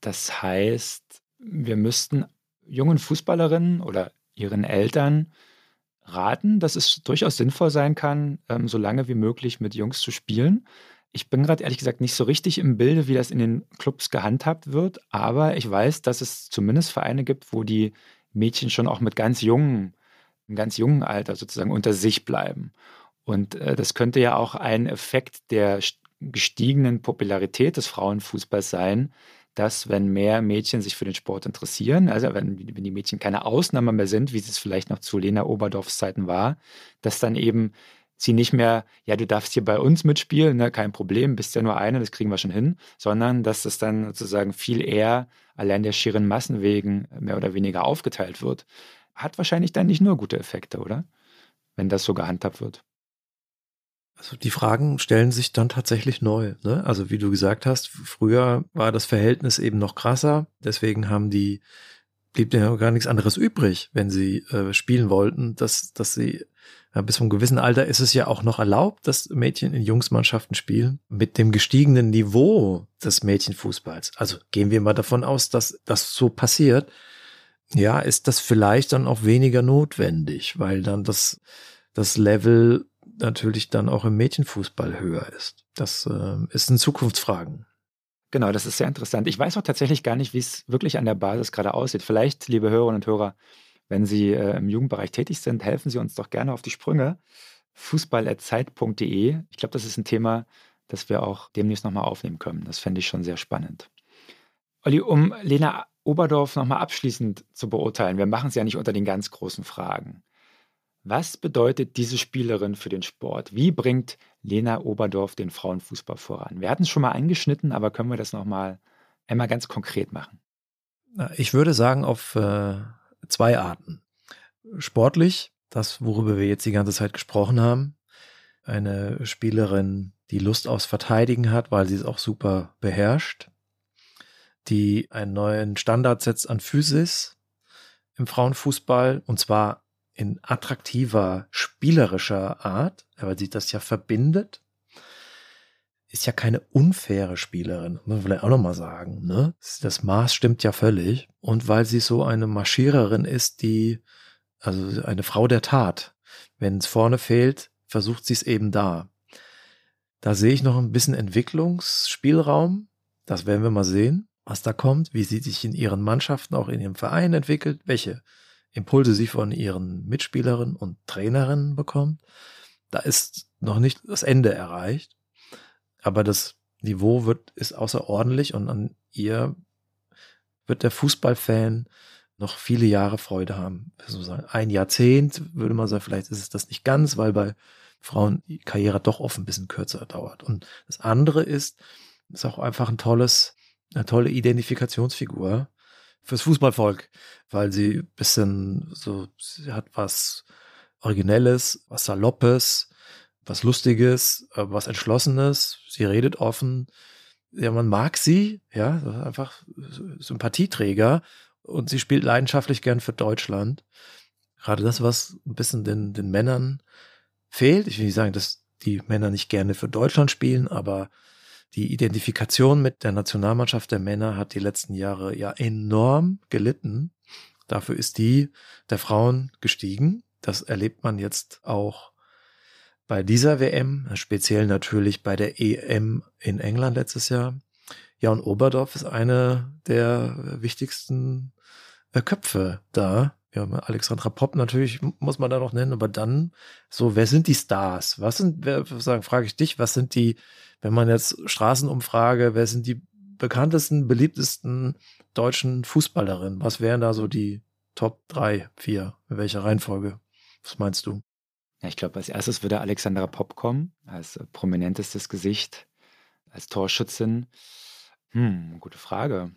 Speaker 2: Das heißt, wir müssten jungen Fußballerinnen oder ihren Eltern raten, dass es durchaus sinnvoll sein kann, ähm, so lange wie möglich mit Jungs zu spielen. Ich bin gerade ehrlich gesagt nicht so richtig im Bilde, wie das in den Clubs gehandhabt wird, aber ich weiß, dass es zumindest Vereine gibt, wo die Mädchen schon auch mit ganz jungen, im ganz jungen Alter sozusagen unter sich bleiben. Und äh, das könnte ja auch ein Effekt der gestiegenen Popularität des Frauenfußballs sein, dass wenn mehr Mädchen sich für den Sport interessieren, also wenn, wenn die Mädchen keine Ausnahme mehr sind, wie es vielleicht noch zu Lena Oberdorfs Zeiten war, dass dann eben sie nicht mehr, ja, du darfst hier bei uns mitspielen, ne, kein Problem, bist ja nur eine, das kriegen wir schon hin, sondern dass das dann sozusagen viel eher allein der schieren Massen wegen mehr oder weniger aufgeteilt wird. Hat wahrscheinlich dann nicht nur gute Effekte, oder? Wenn das so gehandhabt wird.
Speaker 3: Also die Fragen stellen sich dann tatsächlich neu. Ne? Also wie du gesagt hast, früher war das Verhältnis eben noch krasser. Deswegen haben die blieb ja gar nichts anderes übrig, wenn sie äh, spielen wollten, dass dass sie bis zum gewissen Alter ist es ja auch noch erlaubt, dass Mädchen in Jungsmannschaften spielen. Mit dem gestiegenen Niveau des Mädchenfußballs. Also gehen wir mal davon aus, dass das so passiert. Ja, ist das vielleicht dann auch weniger notwendig, weil dann das das Level natürlich dann auch im Mädchenfußball höher ist. Das äh, ist ein Zukunftsfragen.
Speaker 2: Genau, das ist sehr interessant. Ich weiß auch tatsächlich gar nicht, wie es wirklich an der Basis gerade aussieht. Vielleicht, liebe Hörerinnen und Hörer, wenn Sie äh, im Jugendbereich tätig sind, helfen Sie uns doch gerne auf die Sprünge. Fußball.zeit.de. Ich glaube, das ist ein Thema, das wir auch demnächst nochmal aufnehmen können. Das fände ich schon sehr spannend. Olli, um Lena Oberdorf nochmal abschließend zu beurteilen, wir machen es ja nicht unter den ganz großen Fragen. Was bedeutet diese Spielerin für den Sport? Wie bringt Lena Oberdorf den Frauenfußball voran? Wir hatten es schon mal angeschnitten, aber können wir das nochmal einmal ganz konkret machen?
Speaker 3: Ich würde sagen, auf äh, zwei Arten. Sportlich, das, worüber wir jetzt die ganze Zeit gesprochen haben. Eine Spielerin, die Lust aufs Verteidigen hat, weil sie es auch super beherrscht. Die einen neuen Standard setzt an Physis im Frauenfußball und zwar in attraktiver, spielerischer Art, weil sie das ja verbindet. Ist ja keine unfaire Spielerin, muss man vielleicht auch nochmal sagen. Ne? Das Maß stimmt ja völlig. Und weil sie so eine Marschiererin ist, die, also eine Frau der Tat. Wenn es vorne fehlt, versucht sie es eben da. Da sehe ich noch ein bisschen Entwicklungsspielraum. Das werden wir mal sehen, was da kommt, wie sie sich in ihren Mannschaften, auch in ihrem Verein entwickelt, welche Impulse sie von ihren Mitspielerinnen und Trainerinnen bekommt. Da ist noch nicht das Ende erreicht, aber das Niveau wird, ist außerordentlich und an ihr wird der Fußballfan noch viele Jahre Freude haben. Ein Jahrzehnt würde man sagen, vielleicht ist es das nicht ganz, weil bei Frauen die Karriere doch oft ein bisschen kürzer dauert. Und das andere ist, ist auch einfach ein tolles, eine tolle Identifikationsfigur fürs Fußballvolk, weil sie bisschen so, sie hat was Originelles, was Saloppes, was Lustiges, äh, was Entschlossenes. Sie redet offen. Ja, man mag sie, ja, einfach Sympathieträger und sie spielt leidenschaftlich gern für Deutschland. Gerade das, was ein bisschen den, den Männern fehlt. Ich will nicht sagen, dass die Männer nicht gerne für Deutschland spielen, aber die Identifikation mit der Nationalmannschaft der Männer hat die letzten Jahre ja enorm gelitten. Dafür ist die der Frauen gestiegen. Das erlebt man jetzt auch bei dieser WM, speziell natürlich bei der EM in England letztes Jahr. Ja, und Oberdorf ist eine der wichtigsten äh, Köpfe da. Ja, Alexandra Popp natürlich muss man da noch nennen, aber dann so, wer sind die Stars? Was sind, wer, sagen, frage ich dich, was sind die wenn man jetzt Straßenumfrage, wer sind die bekanntesten, beliebtesten deutschen Fußballerinnen? Was wären da so die Top 3, 4? In welcher Reihenfolge? Was meinst du?
Speaker 2: Ja, ich glaube, als erstes würde Alexandra Popp kommen, als prominentestes Gesicht, als Torschützin. Hm, gute Frage.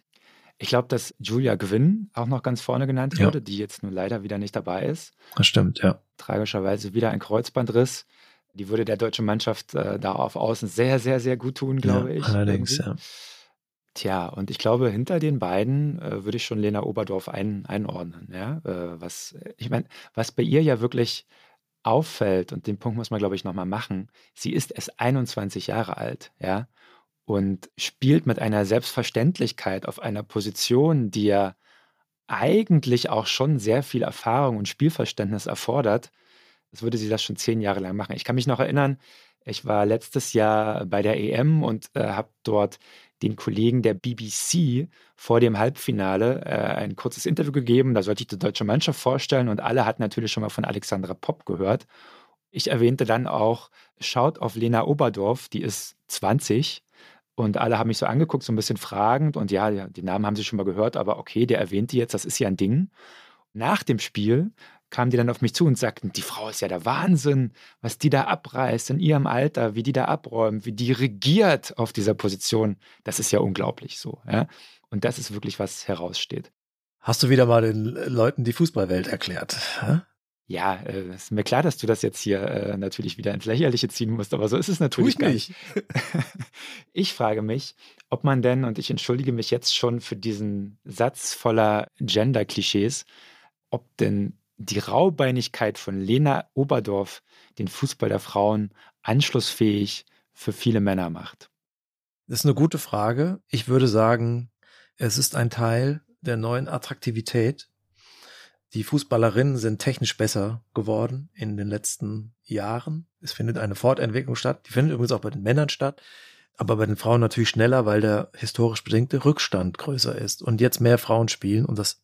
Speaker 2: Ich glaube, dass Julia Gwynn auch noch ganz vorne genannt ja. wurde, die jetzt nun leider wieder nicht dabei ist.
Speaker 3: Das stimmt, ja.
Speaker 2: Tragischerweise wieder ein Kreuzbandriss. Die würde der deutschen Mannschaft äh, da auf Außen sehr, sehr, sehr gut tun, glaube ja, ich.
Speaker 3: Allerdings, irgendwie. ja.
Speaker 2: Tja, und ich glaube, hinter den beiden äh, würde ich schon Lena Oberdorf ein, einordnen. Ja? Äh, was, ich meine, was bei ihr ja wirklich auffällt, und den Punkt muss man, glaube ich, nochmal machen, sie ist erst 21 Jahre alt, ja, und spielt mit einer Selbstverständlichkeit auf einer Position, die ja eigentlich auch schon sehr viel Erfahrung und Spielverständnis erfordert, als würde sie das schon zehn Jahre lang machen. Ich kann mich noch erinnern, ich war letztes Jahr bei der EM und äh, habe dort den Kollegen der BBC vor dem Halbfinale äh, ein kurzes Interview gegeben. Da sollte ich die deutsche Mannschaft vorstellen und alle hatten natürlich schon mal von Alexandra Popp gehört. Ich erwähnte dann auch, schaut auf Lena Oberdorf, die ist 20 und alle haben mich so angeguckt, so ein bisschen fragend und ja, den Namen haben sie schon mal gehört, aber okay, der erwähnt die jetzt, das ist ja ein Ding. Nach dem Spiel kamen die dann auf mich zu und sagten, die Frau ist ja der Wahnsinn, was die da abreißt in ihrem Alter, wie die da abräumt, wie die regiert auf dieser Position. Das ist ja unglaublich so. Ja? Und das ist wirklich, was heraussteht.
Speaker 3: Hast du wieder mal den Leuten die Fußballwelt erklärt? Hä?
Speaker 2: Ja, äh, ist mir klar, dass du das jetzt hier äh, natürlich wieder ins Lächerliche ziehen musst, aber so ist es natürlich
Speaker 3: tu ich nicht.
Speaker 2: ich frage mich, ob man denn, und ich entschuldige mich jetzt schon für diesen Satz voller Gender-Klischees, ob denn die Raubeinigkeit von Lena Oberdorf den Fußball der Frauen anschlussfähig für viele Männer macht?
Speaker 3: Das ist eine gute Frage. Ich würde sagen, es ist ein Teil der neuen Attraktivität. Die Fußballerinnen sind technisch besser geworden in den letzten Jahren. Es findet eine Fortentwicklung statt. Die findet übrigens auch bei den Männern statt, aber bei den Frauen natürlich schneller, weil der historisch bedingte Rückstand größer ist und jetzt mehr Frauen spielen und das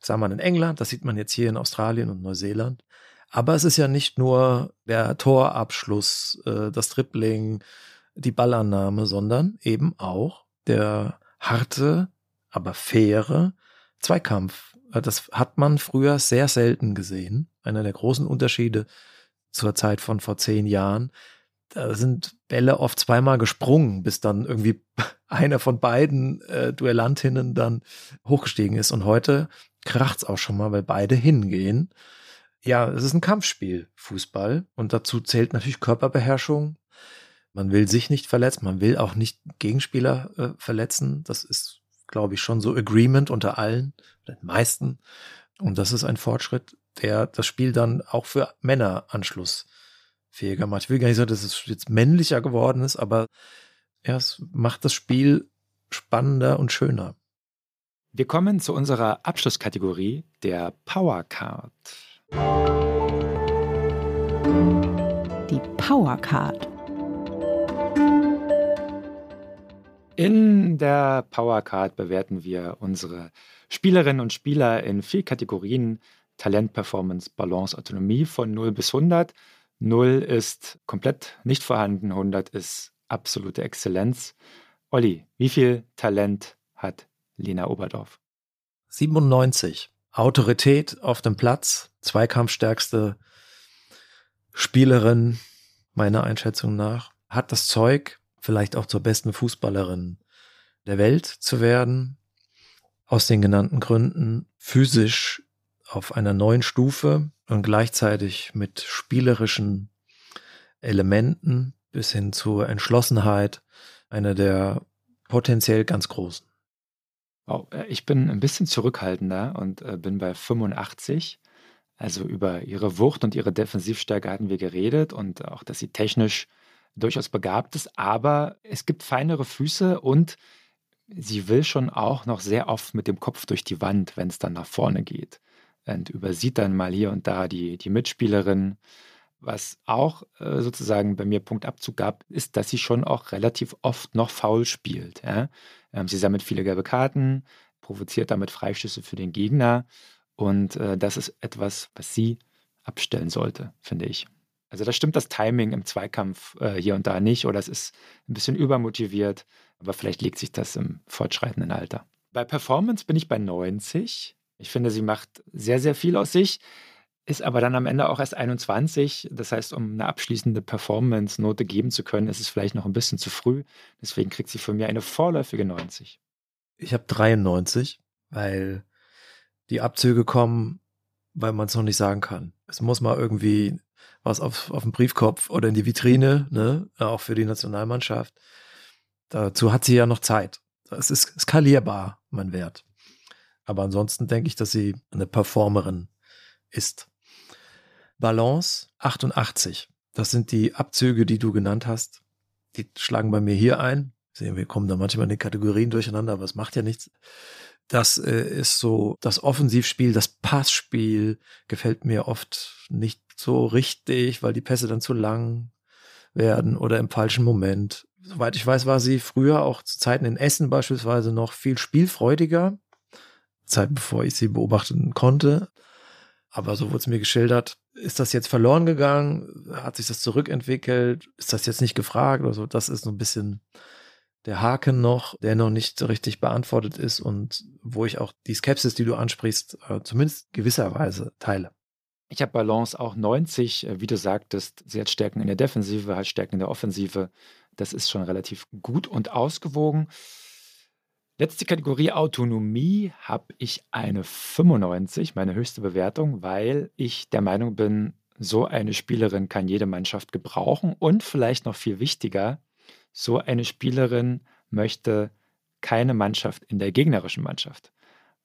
Speaker 3: sah man in England, das sieht man jetzt hier in Australien und Neuseeland. Aber es ist ja nicht nur der Torabschluss, äh, das Tripling, die Ballannahme, sondern eben auch der harte, aber faire Zweikampf. Äh, das hat man früher sehr selten gesehen. Einer der großen Unterschiede zur Zeit von vor zehn Jahren. Da sind Bälle oft zweimal gesprungen, bis dann irgendwie einer von beiden äh, Duellantinnen dann hochgestiegen ist. Und heute kracht's auch schon mal, weil beide hingehen. Ja, es ist ein Kampfspiel, Fußball. Und dazu zählt natürlich Körperbeherrschung. Man will sich nicht verletzen, man will auch nicht Gegenspieler äh, verletzen. Das ist, glaube ich, schon so Agreement unter allen, den meisten. Und das ist ein Fortschritt, der das Spiel dann auch für Männer anschlussfähiger macht. Ich will gar nicht sagen, dass es jetzt männlicher geworden ist, aber ja, es macht das Spiel spannender und schöner.
Speaker 2: Wir kommen zu unserer Abschlusskategorie, der Power Card.
Speaker 5: Die Power Card.
Speaker 2: In der Power Card bewerten wir unsere Spielerinnen und Spieler in vier Kategorien: Talent, Performance, Balance, Autonomie von 0 bis 100. 0 ist komplett nicht vorhanden, 100 ist absolute Exzellenz. Olli, wie viel Talent hat Lena Oberdorf.
Speaker 3: 97. Autorität auf dem Platz, zweikampfstärkste Spielerin meiner Einschätzung nach, hat das Zeug, vielleicht auch zur besten Fußballerin der Welt zu werden, aus den genannten Gründen physisch auf einer neuen Stufe und gleichzeitig mit spielerischen Elementen bis hin zur Entschlossenheit einer der potenziell ganz großen.
Speaker 2: Wow, äh, ich bin ein bisschen zurückhaltender und äh, bin bei 85. Also über ihre Wucht und ihre Defensivstärke hatten wir geredet und auch, dass sie technisch durchaus begabt ist. Aber es gibt feinere Füße und sie will schon auch noch sehr oft mit dem Kopf durch die Wand, wenn es dann nach vorne geht. Und übersieht dann mal hier und da die, die Mitspielerin. Was auch äh, sozusagen bei mir Punktabzug gab, ist, dass sie schon auch relativ oft noch faul spielt. Ja? Ähm, sie sammelt viele gelbe Karten, provoziert damit Freischüsse für den Gegner. Und äh, das ist etwas, was sie abstellen sollte, finde ich. Also da stimmt das Timing im Zweikampf äh, hier und da nicht oder es ist ein bisschen übermotiviert, aber vielleicht legt sich das im fortschreitenden Alter. Bei Performance bin ich bei 90. Ich finde, sie macht sehr, sehr viel aus sich ist aber dann am Ende auch erst 21. Das heißt, um eine abschließende Performance-Note geben zu können, ist es vielleicht noch ein bisschen zu früh. Deswegen kriegt sie von mir eine vorläufige 90.
Speaker 3: Ich habe 93, weil die Abzüge kommen, weil man es noch nicht sagen kann. Es muss mal irgendwie was auf, auf den Briefkopf oder in die Vitrine, ne, auch für die Nationalmannschaft. Dazu hat sie ja noch Zeit. Es ist skalierbar, mein Wert. Aber ansonsten denke ich, dass sie eine Performerin ist. Balance 88. Das sind die Abzüge, die du genannt hast. Die schlagen bei mir hier ein. Sehen, wir kommen da manchmal in den Kategorien durcheinander, aber es macht ja nichts. Das äh, ist so das Offensivspiel, das Passspiel gefällt mir oft nicht so richtig, weil die Pässe dann zu lang werden oder im falschen Moment. Soweit ich weiß, war sie früher auch zu Zeiten in Essen beispielsweise noch viel spielfreudiger. Zeit bevor ich sie beobachten konnte. Aber so wurde es mir geschildert. Ist das jetzt verloren gegangen? Hat sich das zurückentwickelt? Ist das jetzt nicht gefragt oder? Das ist so ein bisschen der Haken noch, der noch nicht richtig beantwortet ist und wo ich auch die Skepsis, die du ansprichst, äh, zumindest gewisserweise teile.
Speaker 2: Ich habe Balance auch 90, äh, wie du sagtest. Sie hat Stärken in der Defensive, hat Stärken in der Offensive. Das ist schon relativ gut und ausgewogen. Letzte Kategorie Autonomie habe ich eine 95, meine höchste Bewertung, weil ich der Meinung bin, so eine Spielerin kann jede Mannschaft gebrauchen und vielleicht noch viel wichtiger, so eine Spielerin möchte keine Mannschaft in der gegnerischen Mannschaft,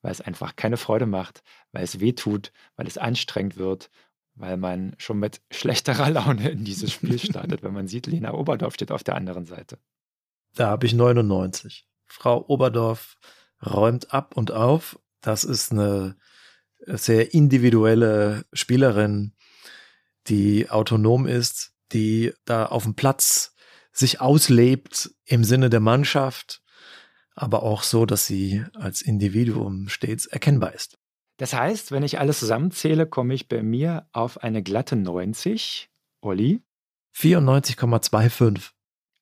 Speaker 2: weil es einfach keine Freude macht, weil es weh tut, weil es anstrengend wird, weil man schon mit schlechterer Laune in dieses Spiel startet, wenn man sieht, Lena Oberdorf steht auf der anderen Seite.
Speaker 3: Da habe ich 99. Frau Oberdorf räumt ab und auf. Das ist eine sehr individuelle Spielerin, die autonom ist, die da auf dem Platz sich auslebt im Sinne der Mannschaft, aber auch so, dass sie als Individuum stets erkennbar ist.
Speaker 2: Das heißt, wenn ich alles zusammenzähle, komme ich bei mir auf eine glatte 90. Olli?
Speaker 3: 94,25.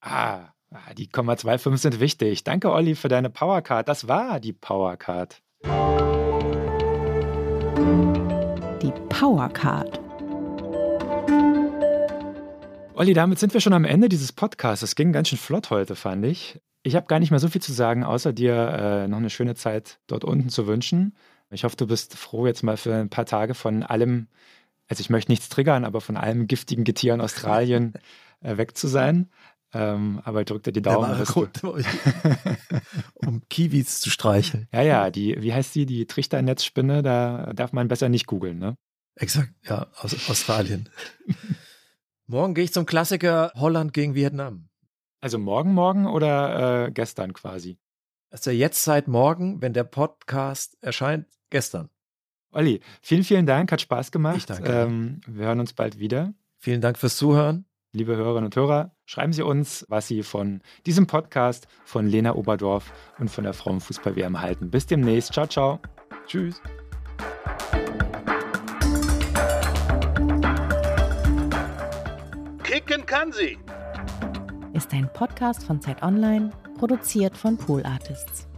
Speaker 2: Ah, Ah, die 0,25 sind wichtig. Danke, Olli, für deine Powercard. Das war die Powercard.
Speaker 5: Die Powercard.
Speaker 2: Olli, damit sind wir schon am Ende dieses Podcasts. Es ging ganz schön flott heute, fand ich. Ich habe gar nicht mehr so viel zu sagen, außer dir äh, noch eine schöne Zeit dort unten zu wünschen. Ich hoffe, du bist froh, jetzt mal für ein paar Tage von allem, also ich möchte nichts triggern, aber von allem giftigen Getier in Australien äh, weg zu sein. Ähm, aber drückt dir die Daumen. Der
Speaker 3: Grund, um Kiwis zu streicheln.
Speaker 2: Ja, ja, die, wie heißt die, die Trichternetzspinne, da darf man besser nicht googeln, ne?
Speaker 3: Exakt, ja, aus Australien. morgen gehe ich zum Klassiker Holland gegen Vietnam.
Speaker 2: Also morgen, morgen oder äh, gestern quasi?
Speaker 3: Also jetzt seit morgen, wenn der Podcast erscheint, gestern.
Speaker 2: Olli, vielen, vielen Dank, hat Spaß gemacht.
Speaker 3: Ich danke.
Speaker 2: Ähm, wir hören uns bald wieder.
Speaker 3: Vielen Dank fürs Zuhören.
Speaker 2: Liebe Hörerinnen und Hörer, schreiben Sie uns, was Sie von diesem Podcast von Lena Oberdorf und von der Frauenfußball-WM halten. Bis demnächst. Ciao, ciao.
Speaker 3: Tschüss.
Speaker 1: Kicken kann sie.
Speaker 5: Ist ein Podcast von Zeit Online, produziert von Pool Artists.